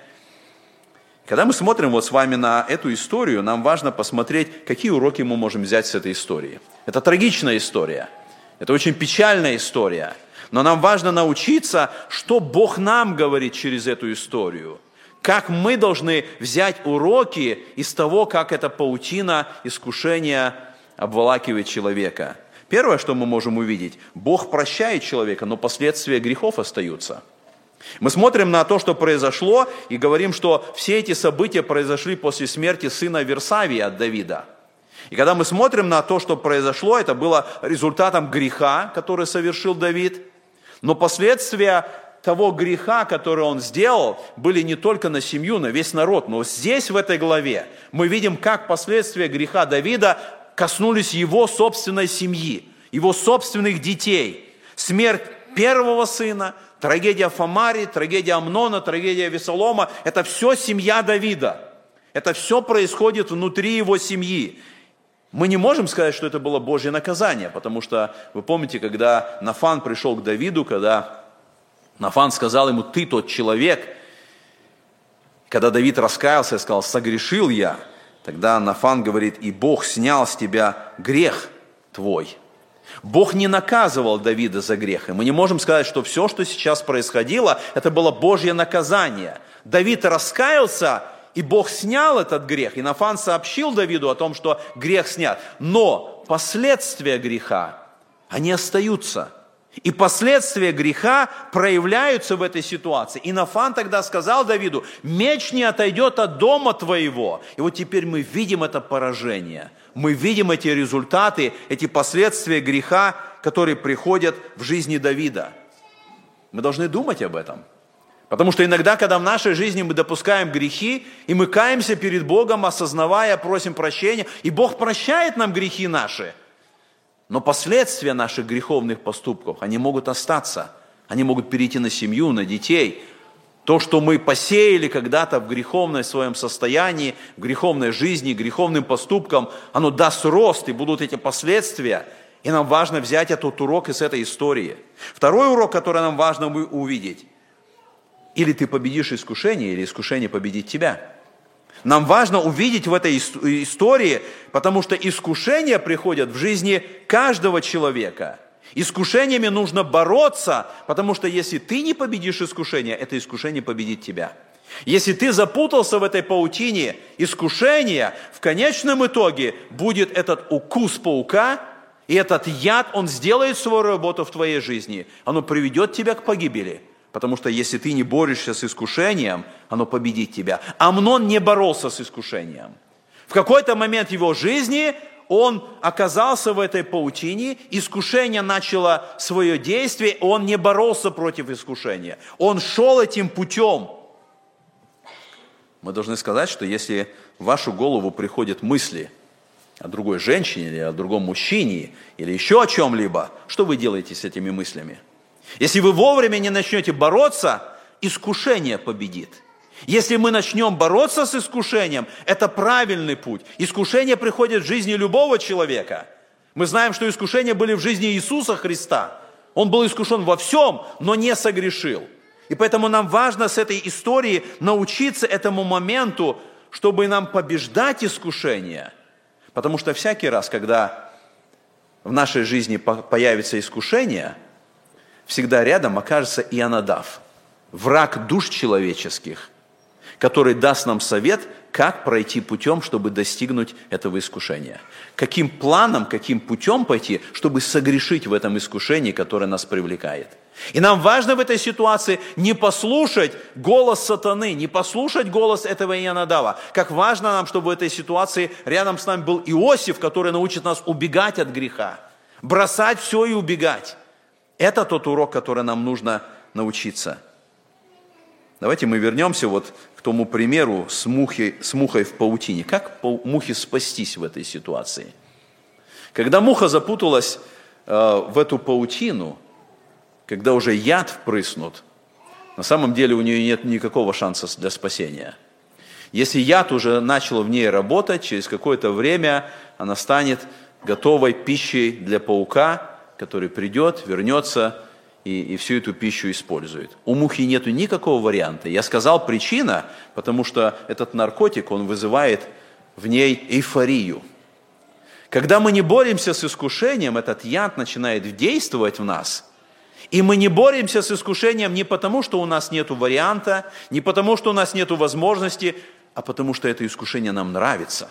когда мы смотрим вот с вами на эту историю, нам важно посмотреть, какие уроки мы можем взять с этой истории. Это трагичная история, это очень печальная история, но нам важно научиться, что Бог нам говорит через эту историю, как мы должны взять уроки из того, как эта паутина искушения обволакивает человека. Первое, что мы можем увидеть, Бог прощает человека, но последствия грехов остаются – мы смотрим на то, что произошло, и говорим, что все эти события произошли после смерти сына Версавия от Давида. И когда мы смотрим на то, что произошло, это было результатом греха, который совершил Давид. Но последствия того греха, который он сделал, были не только на семью, на весь народ. Но здесь, в этой главе, мы видим, как последствия греха Давида коснулись его собственной семьи, его собственных детей. Смерть первого сына, Трагедия Фомари, трагедия Амнона, трагедия Весолома – это все семья Давида. Это все происходит внутри его семьи. Мы не можем сказать, что это было Божье наказание, потому что вы помните, когда Нафан пришел к Давиду, когда Нафан сказал ему, ты тот человек, когда Давид раскаялся и сказал, согрешил я, тогда Нафан говорит, и Бог снял с тебя грех твой – Бог не наказывал Давида за грех. И мы не можем сказать, что все, что сейчас происходило, это было Божье наказание. Давид раскаялся, и Бог снял этот грех. И Нафан сообщил Давиду о том, что грех снят. Но последствия греха, они остаются. И последствия греха проявляются в этой ситуации. И Нафан тогда сказал Давиду, меч не отойдет от дома твоего. И вот теперь мы видим это поражение – мы видим эти результаты, эти последствия греха, которые приходят в жизни Давида. Мы должны думать об этом. Потому что иногда, когда в нашей жизни мы допускаем грехи, и мы каемся перед Богом, осознавая, просим прощения, и Бог прощает нам грехи наши, но последствия наших греховных поступков, они могут остаться. Они могут перейти на семью, на детей, то, что мы посеяли когда-то в греховной своем состоянии, в греховной жизни, греховным поступкам, оно даст рост, и будут эти последствия. И нам важно взять этот урок из этой истории. Второй урок, который нам важно увидеть. Или ты победишь искушение, или искушение победит тебя. Нам важно увидеть в этой истории, потому что искушения приходят в жизни каждого человека – Искушениями нужно бороться, потому что если ты не победишь искушение, это искушение победит тебя. Если ты запутался в этой паутине искушения, в конечном итоге будет этот укус паука, и этот яд, он сделает свою работу в твоей жизни. Оно приведет тебя к погибели. Потому что если ты не борешься с искушением, оно победит тебя. Амнон не боролся с искушением. В какой-то момент его жизни он оказался в этой паутине, искушение начало свое действие, он не боролся против искушения. Он шел этим путем. Мы должны сказать, что если в вашу голову приходят мысли о другой женщине или о другом мужчине или еще о чем-либо, что вы делаете с этими мыслями? Если вы вовремя не начнете бороться, искушение победит – если мы начнем бороться с искушением, это правильный путь. Искушение приходит в жизни любого человека. Мы знаем, что искушения были в жизни Иисуса Христа. Он был искушен во всем, но не согрешил. И поэтому нам важно с этой истории научиться этому моменту, чтобы нам побеждать искушение. Потому что всякий раз, когда в нашей жизни появится искушение, всегда рядом окажется Ионадав, враг душ человеческих, который даст нам совет, как пройти путем, чтобы достигнуть этого искушения. Каким планом, каким путем пойти, чтобы согрешить в этом искушении, которое нас привлекает. И нам важно в этой ситуации не послушать голос сатаны, не послушать голос этого Ионадава. Как важно нам, чтобы в этой ситуации рядом с нами был Иосиф, который научит нас убегать от греха, бросать все и убегать. Это тот урок, который нам нужно научиться. Давайте мы вернемся вот к тому примеру с, мухой, с мухой в паутине. Как мухе спастись в этой ситуации? Когда муха запуталась э, в эту паутину, когда уже яд впрыснут, на самом деле у нее нет никакого шанса для спасения. Если яд уже начал в ней работать, через какое-то время она станет готовой пищей для паука, который придет, вернется и, и всю эту пищу использует. У мухи нет никакого варианта. Я сказал причина, потому что этот наркотик, он вызывает в ней эйфорию. Когда мы не боремся с искушением, этот яд начинает действовать в нас. И мы не боремся с искушением не потому, что у нас нет варианта, не потому, что у нас нет возможности, а потому что это искушение нам нравится.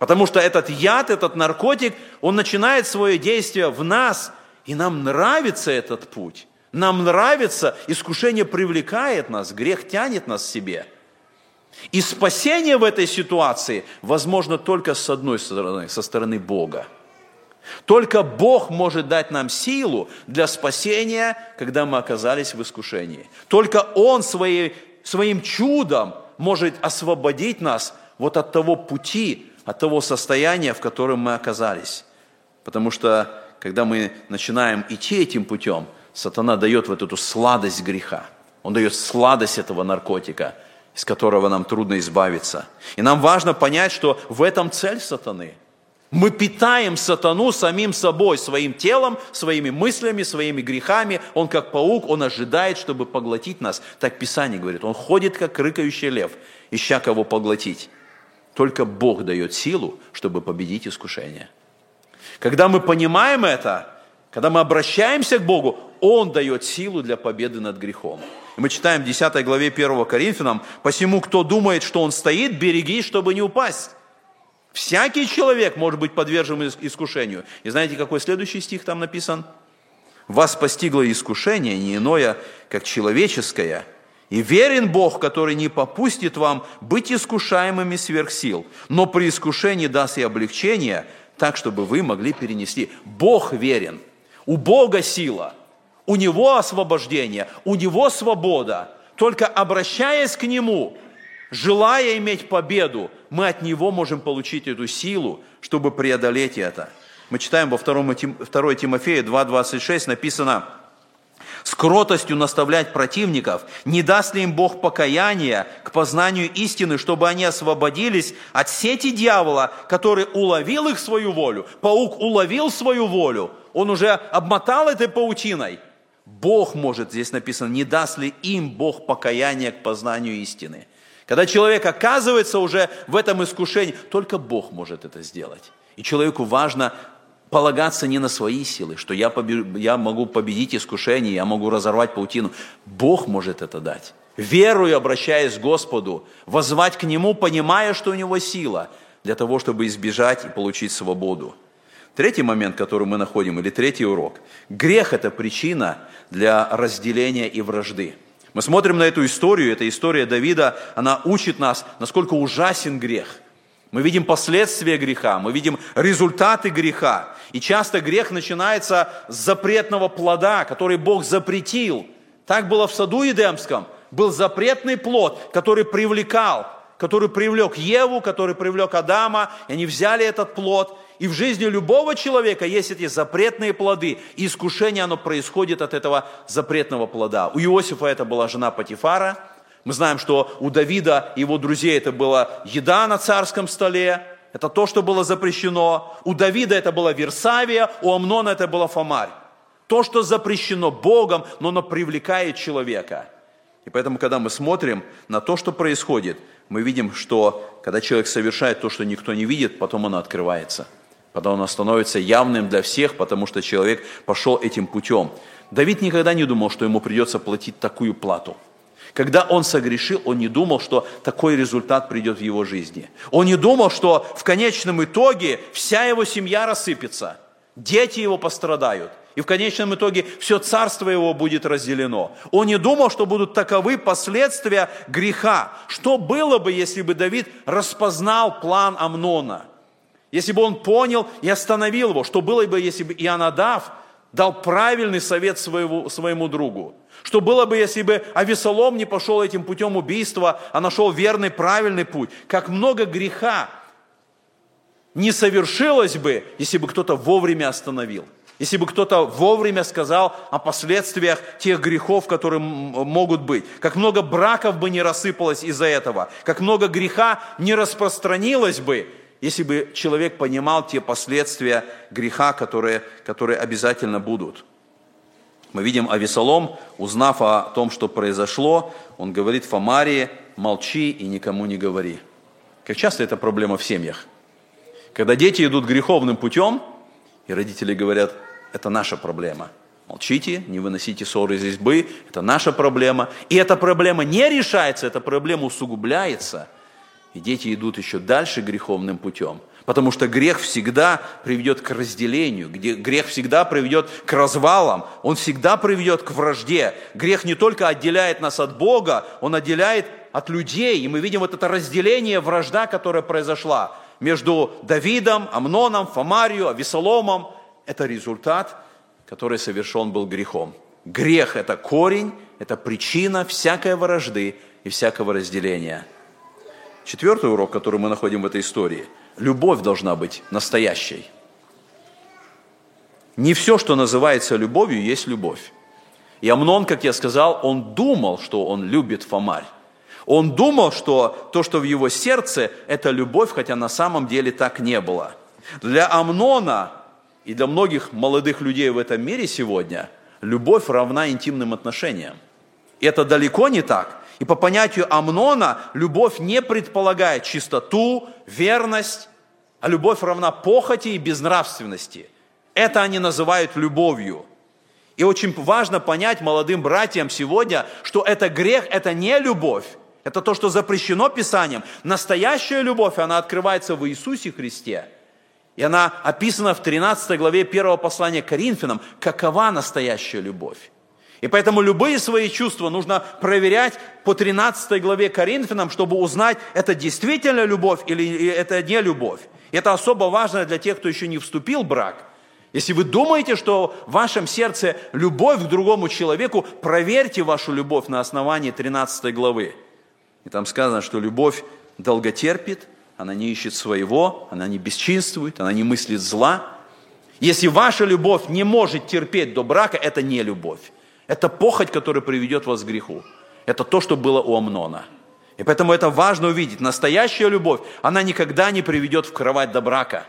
Потому что этот яд, этот наркотик, он начинает свое действие в нас – и нам нравится этот путь. Нам нравится, искушение привлекает нас, грех тянет нас к себе. И спасение в этой ситуации возможно только с одной стороны, со стороны Бога. Только Бог может дать нам силу для спасения, когда мы оказались в искушении. Только Он своей, своим чудом может освободить нас вот от того пути, от того состояния, в котором мы оказались. Потому что когда мы начинаем идти этим путем, сатана дает вот эту сладость греха. Он дает сладость этого наркотика, из которого нам трудно избавиться. И нам важно понять, что в этом цель сатаны. Мы питаем сатану самим собой, своим телом, своими мыслями, своими грехами. Он как паук, он ожидает, чтобы поглотить нас. Так Писание говорит, он ходит как рыкающий лев, ища кого поглотить. Только Бог дает силу, чтобы победить искушение. Когда мы понимаем это, когда мы обращаемся к Богу, Он дает силу для победы над грехом. Мы читаем в 10 главе 1 Коринфянам, «Посему, кто думает, что он стоит, береги, чтобы не упасть». Всякий человек может быть подвержен искушению. И знаете, какой следующий стих там написан? «Вас постигло искушение, не иное, как человеческое, и верен Бог, который не попустит вам быть искушаемыми сверх сил, но при искушении даст и облегчение, так, чтобы вы могли перенести. Бог верен. У Бога сила. У Него освобождение. У Него свобода. Только обращаясь к Нему, желая иметь победу, мы от Него можем получить эту силу, чтобы преодолеть это. Мы читаем во 2 Тимофея 2.26 написано – с кротостью наставлять противников, не даст ли им Бог покаяния к познанию истины, чтобы они освободились от сети дьявола, который уловил их свою волю. Паук уловил свою волю, он уже обмотал этой паутиной. Бог может, здесь написано, не даст ли им Бог покаяния к познанию истины. Когда человек оказывается уже в этом искушении, только Бог может это сделать. И человеку важно полагаться не на свои силы, что я, побе... я могу победить искушение, я могу разорвать паутину. Бог может это дать. Верую, обращаясь к Господу, возвать к Нему, понимая, что у Него сила, для того, чтобы избежать и получить свободу. Третий момент, который мы находим, или третий урок. Грех – это причина для разделения и вражды. Мы смотрим на эту историю, эта история Давида, она учит нас, насколько ужасен грех – мы видим последствия греха, мы видим результаты греха. И часто грех начинается с запретного плода, который Бог запретил. Так было в саду Едемском. Был запретный плод, который привлекал, который привлек Еву, который привлек Адама. И они взяли этот плод. И в жизни любого человека есть эти запретные плоды. И искушение, оно происходит от этого запретного плода. У Иосифа это была жена Патифара – мы знаем, что у Давида и его друзей это была еда на царском столе, это то, что было запрещено. У Давида это была Версавия, у Амнона это была Фомарь. То, что запрещено Богом, но оно привлекает человека. И поэтому, когда мы смотрим на то, что происходит, мы видим, что когда человек совершает то, что никто не видит, потом оно открывается. Потом оно становится явным для всех, потому что человек пошел этим путем. Давид никогда не думал, что ему придется платить такую плату. Когда он согрешил, он не думал, что такой результат придет в его жизни. Он не думал, что в конечном итоге вся его семья рассыпется, дети его пострадают. И в конечном итоге все царство его будет разделено. Он не думал, что будут таковы последствия греха. Что было бы, если бы Давид распознал план Амнона? Если бы он понял и остановил его? Что было бы, если бы Ионадав дал правильный совет своему, своему другу? Что было бы, если бы Авесолом не пошел этим путем убийства, а нашел верный, правильный путь? Как много греха не совершилось бы, если бы кто-то вовремя остановил. Если бы кто-то вовремя сказал о последствиях тех грехов, которые могут быть. Как много браков бы не рассыпалось из-за этого. Как много греха не распространилось бы, если бы человек понимал те последствия греха, которые, которые обязательно будут. Мы видим Авесолом, узнав о том, что произошло, он говорит Фомарии, молчи и никому не говори. Как часто это проблема в семьях. Когда дети идут греховным путем, и родители говорят, это наша проблема. Молчите, не выносите ссоры из избы, это наша проблема. И эта проблема не решается, эта проблема усугубляется. И дети идут еще дальше греховным путем. Потому что грех всегда приведет к разделению, где грех всегда приведет к развалам, он всегда приведет к вражде. Грех не только отделяет нас от Бога, он отделяет от людей. И мы видим вот это разделение, вражда, которая произошла между Давидом, Амноном, Фомарию, Авесоломом – это результат, который совершен был грехом. Грех – это корень, это причина всякой вражды и всякого разделения. Четвертый урок, который мы находим в этой истории – любовь должна быть настоящей. Не все, что называется любовью, есть любовь. И Амнон, как я сказал, он думал, что он любит Фомарь. Он думал, что то, что в его сердце, это любовь, хотя на самом деле так не было. Для Амнона и для многих молодых людей в этом мире сегодня любовь равна интимным отношениям. И это далеко не так. И по понятию Амнона любовь не предполагает чистоту, верность, а любовь равна похоти и безнравственности. Это они называют любовью. И очень важно понять молодым братьям сегодня, что это грех, это не любовь. Это то, что запрещено Писанием. Настоящая любовь, она открывается в Иисусе Христе – и она описана в 13 главе первого послания к Коринфянам, какова настоящая любовь. И поэтому любые свои чувства нужно проверять по 13 главе Коринфянам, чтобы узнать, это действительно любовь или это не любовь. Это особо важно для тех, кто еще не вступил в брак. Если вы думаете, что в вашем сердце любовь к другому человеку, проверьте вашу любовь на основании 13 главы. И там сказано, что любовь долготерпит, она не ищет своего, она не бесчинствует, она не мыслит зла. Если ваша любовь не может терпеть до брака, это не любовь. Это похоть, которая приведет вас к греху. Это то, что было у Амнона. И поэтому это важно увидеть. Настоящая любовь, она никогда не приведет в кровать до брака.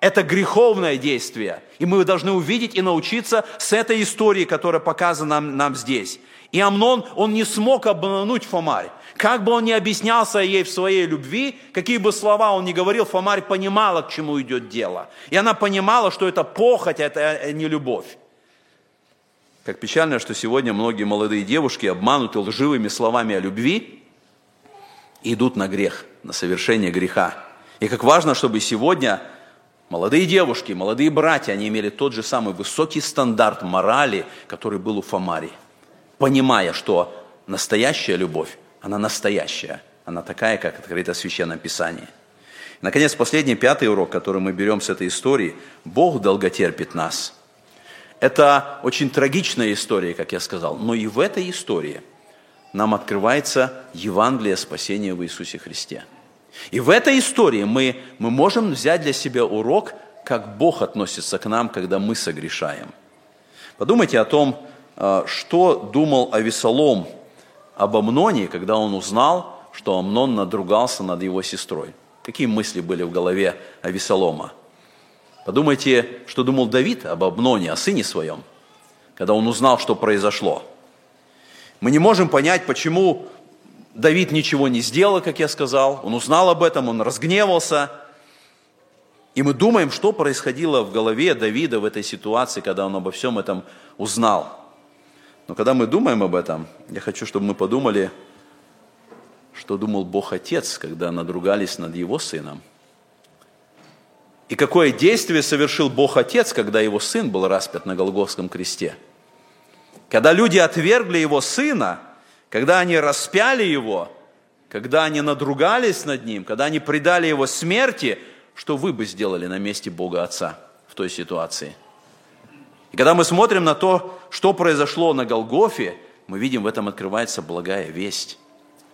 Это греховное действие. И мы должны увидеть и научиться с этой истории, которая показана нам, нам здесь. И Амнон, он не смог обмануть Фомарь. Как бы он ни объяснялся ей в своей любви, какие бы слова он ни говорил, Фомарь понимала, к чему идет дело. И она понимала, что это похоть, это э, не любовь. Как печально, что сегодня многие молодые девушки обмануты лживыми словами о любви идут на грех, на совершение греха. И как важно, чтобы сегодня молодые девушки, молодые братья, они имели тот же самый высокий стандарт морали, который был у Фомари, понимая, что настоящая любовь она настоящая. Она такая, как открыто в Священном Писании. Наконец, последний, пятый урок, который мы берем с этой истории. Бог долготерпит нас. Это очень трагичная история, как я сказал, но и в этой истории нам открывается Евангелие спасения в Иисусе Христе. И в этой истории мы, мы можем взять для себя урок, как Бог относится к нам, когда мы согрешаем. Подумайте о том, э, что думал Авесолом об Амноне, когда он узнал, что Амнон надругался над его сестрой. Какие мысли были в голове Авесолома? Подумайте, что думал Давид об Амноне, о сыне своем, когда он узнал, что произошло. Мы не можем понять, почему Давид ничего не сделал, как я сказал. Он узнал об этом, он разгневался. И мы думаем, что происходило в голове Давида в этой ситуации, когда он обо всем этом узнал. Но когда мы думаем об этом, я хочу, чтобы мы подумали, что думал Бог Отец, когда надругались над его сыном. И какое действие совершил Бог Отец, когда его сын был распят на Голгофском кресте. Когда люди отвергли его сына, когда они распяли его, когда они надругались над ним, когда они предали его смерти, что вы бы сделали на месте Бога Отца в той ситуации? И когда мы смотрим на то, что произошло на Голгофе, мы видим, в этом открывается благая весть.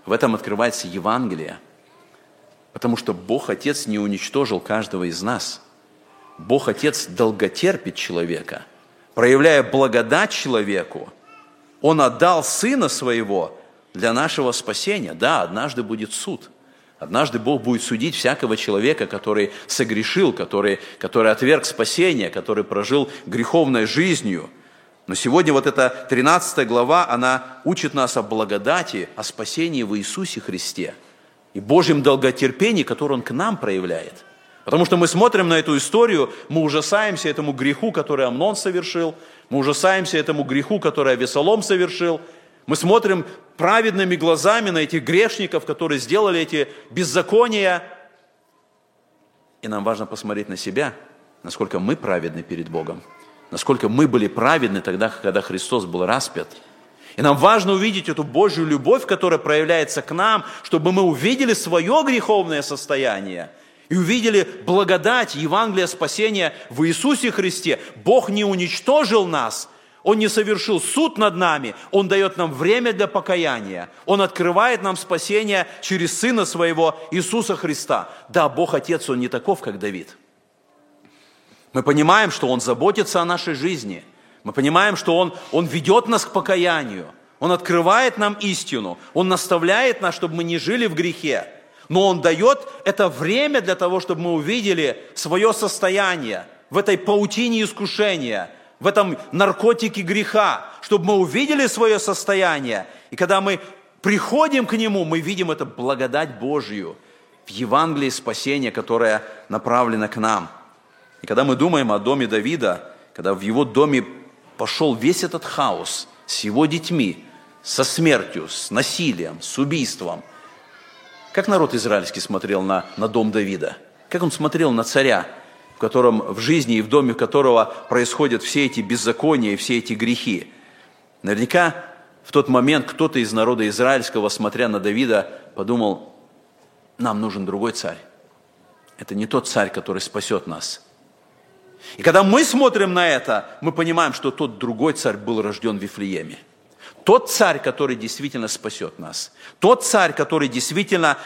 В этом открывается Евангелие. Потому что Бог Отец не уничтожил каждого из нас. Бог Отец долготерпит человека, проявляя благодать человеку. Он отдал Сына Своего для нашего спасения. Да, однажды будет суд. Однажды Бог будет судить всякого человека, который согрешил, который, который отверг спасение, который прожил греховной жизнью – но сегодня вот эта 13 глава, она учит нас о благодати, о спасении в Иисусе Христе и Божьем долготерпении, которое Он к нам проявляет. Потому что мы смотрим на эту историю, мы ужасаемся этому греху, который Амнон совершил, мы ужасаемся этому греху, который Авесолом совершил, мы смотрим праведными глазами на этих грешников, которые сделали эти беззакония, и нам важно посмотреть на себя, насколько мы праведны перед Богом – насколько мы были праведны тогда, когда Христос был распят. И нам важно увидеть эту Божью любовь, которая проявляется к нам, чтобы мы увидели свое греховное состояние и увидели благодать Евангелия спасения в Иисусе Христе. Бог не уничтожил нас, Он не совершил суд над нами, Он дает нам время для покаяния. Он открывает нам спасение через Сына Своего Иисуса Христа. Да, Бог Отец, Он не таков, как Давид – мы понимаем, что Он заботится о нашей жизни. Мы понимаем, что Он, Он ведет нас к покаянию. Он открывает нам истину. Он наставляет нас, чтобы мы не жили в грехе. Но Он дает это время для того, чтобы мы увидели свое состояние в этой паутине искушения, в этом наркотике греха, чтобы мы увидели свое состояние. И когда мы приходим к Нему, мы видим эту благодать Божью в Евангелии спасения, которая направлена к нам – и когда мы думаем о доме Давида, когда в его доме пошел весь этот хаос с его детьми, со смертью, с насилием, с убийством, как народ израильский смотрел на, на дом Давида? Как он смотрел на царя, в котором в жизни и в доме которого происходят все эти беззакония и все эти грехи? Наверняка в тот момент кто-то из народа израильского, смотря на Давида, подумал, нам нужен другой царь. Это не тот царь, который спасет нас – и когда мы смотрим на это, мы понимаем, что тот другой царь был рожден в Вифлееме. Тот царь, который действительно спасет нас. Тот царь, который действительно,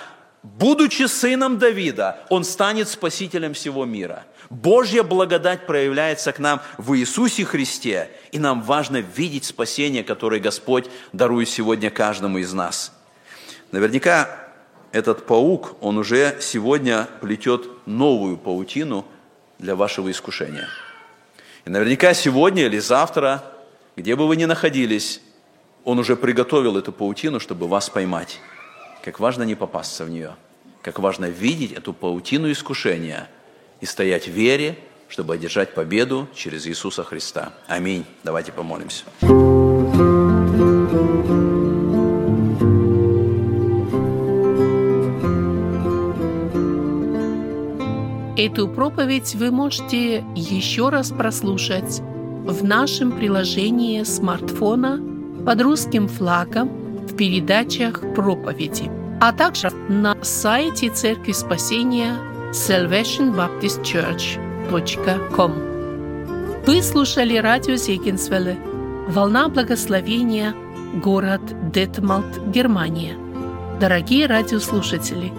будучи сыном Давида, он станет спасителем всего мира. Божья благодать проявляется к нам в Иисусе Христе, и нам важно видеть спасение, которое Господь дарует сегодня каждому из нас. Наверняка этот паук, он уже сегодня плетет новую паутину – для вашего искушения. И наверняка сегодня или завтра, где бы вы ни находились, Он уже приготовил эту паутину, чтобы вас поймать. Как важно не попасться в нее. Как важно видеть эту паутину искушения и стоять в вере, чтобы одержать победу через Иисуса Христа. Аминь. Давайте помолимся. Эту проповедь вы можете еще раз прослушать в нашем приложении смартфона под русским флагом в передачах проповеди, а также на сайте Церкви Спасения salvationbaptistchurch.com. Вы слушали радио Зегенсвелле «Волна благословения», город Детмалт, Германия. Дорогие радиослушатели,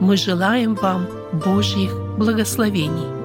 мы желаем вам Божьих благословений.